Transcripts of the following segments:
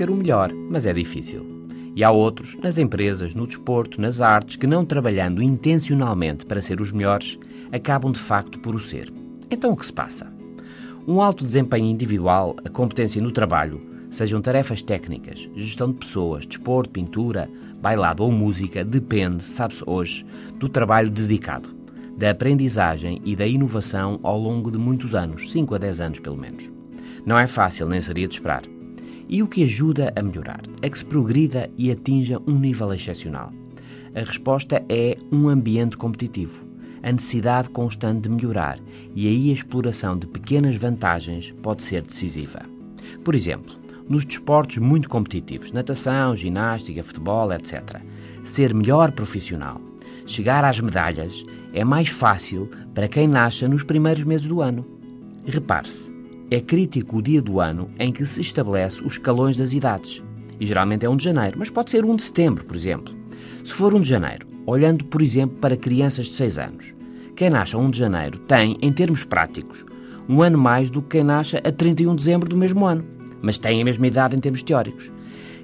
ser o melhor, mas é difícil. E há outros, nas empresas, no desporto, nas artes, que não trabalhando intencionalmente para ser os melhores, acabam de facto por o ser. Então o que se passa? Um alto desempenho individual, a competência no trabalho, sejam tarefas técnicas, gestão de pessoas, desporto, pintura, bailado ou música, depende, sabe-se hoje, do trabalho dedicado, da aprendizagem e da inovação ao longo de muitos anos, 5 a 10 anos pelo menos. Não é fácil, nem seria de esperar. E o que ajuda a melhorar é que se progrida e atinja um nível excepcional. A resposta é um ambiente competitivo, a necessidade constante de melhorar e aí a exploração de pequenas vantagens pode ser decisiva. Por exemplo, nos desportos muito competitivos, natação, ginástica, futebol, etc. Ser melhor profissional, chegar às medalhas, é mais fácil para quem nasce nos primeiros meses do ano. Repare-se, é crítico o dia do ano em que se estabelece os escalões das idades. E geralmente é 1 de janeiro, mas pode ser 1 de setembro, por exemplo. Se for 1 de janeiro, olhando, por exemplo, para crianças de 6 anos, quem nasce a 1 de janeiro tem, em termos práticos, um ano mais do que quem nasce a 31 de dezembro do mesmo ano, mas tem a mesma idade em termos teóricos.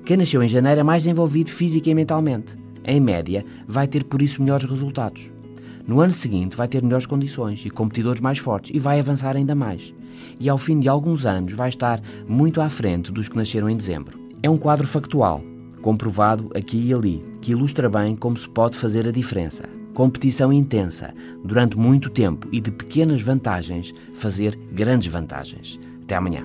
Quem nasceu em janeiro é mais envolvido física e mentalmente. Em média, vai ter por isso melhores resultados. No ano seguinte, vai ter melhores condições e competidores mais fortes e vai avançar ainda mais. E ao fim de alguns anos, vai estar muito à frente dos que nasceram em dezembro. É um quadro factual, comprovado aqui e ali, que ilustra bem como se pode fazer a diferença. Competição intensa, durante muito tempo e de pequenas vantagens, fazer grandes vantagens. Até amanhã.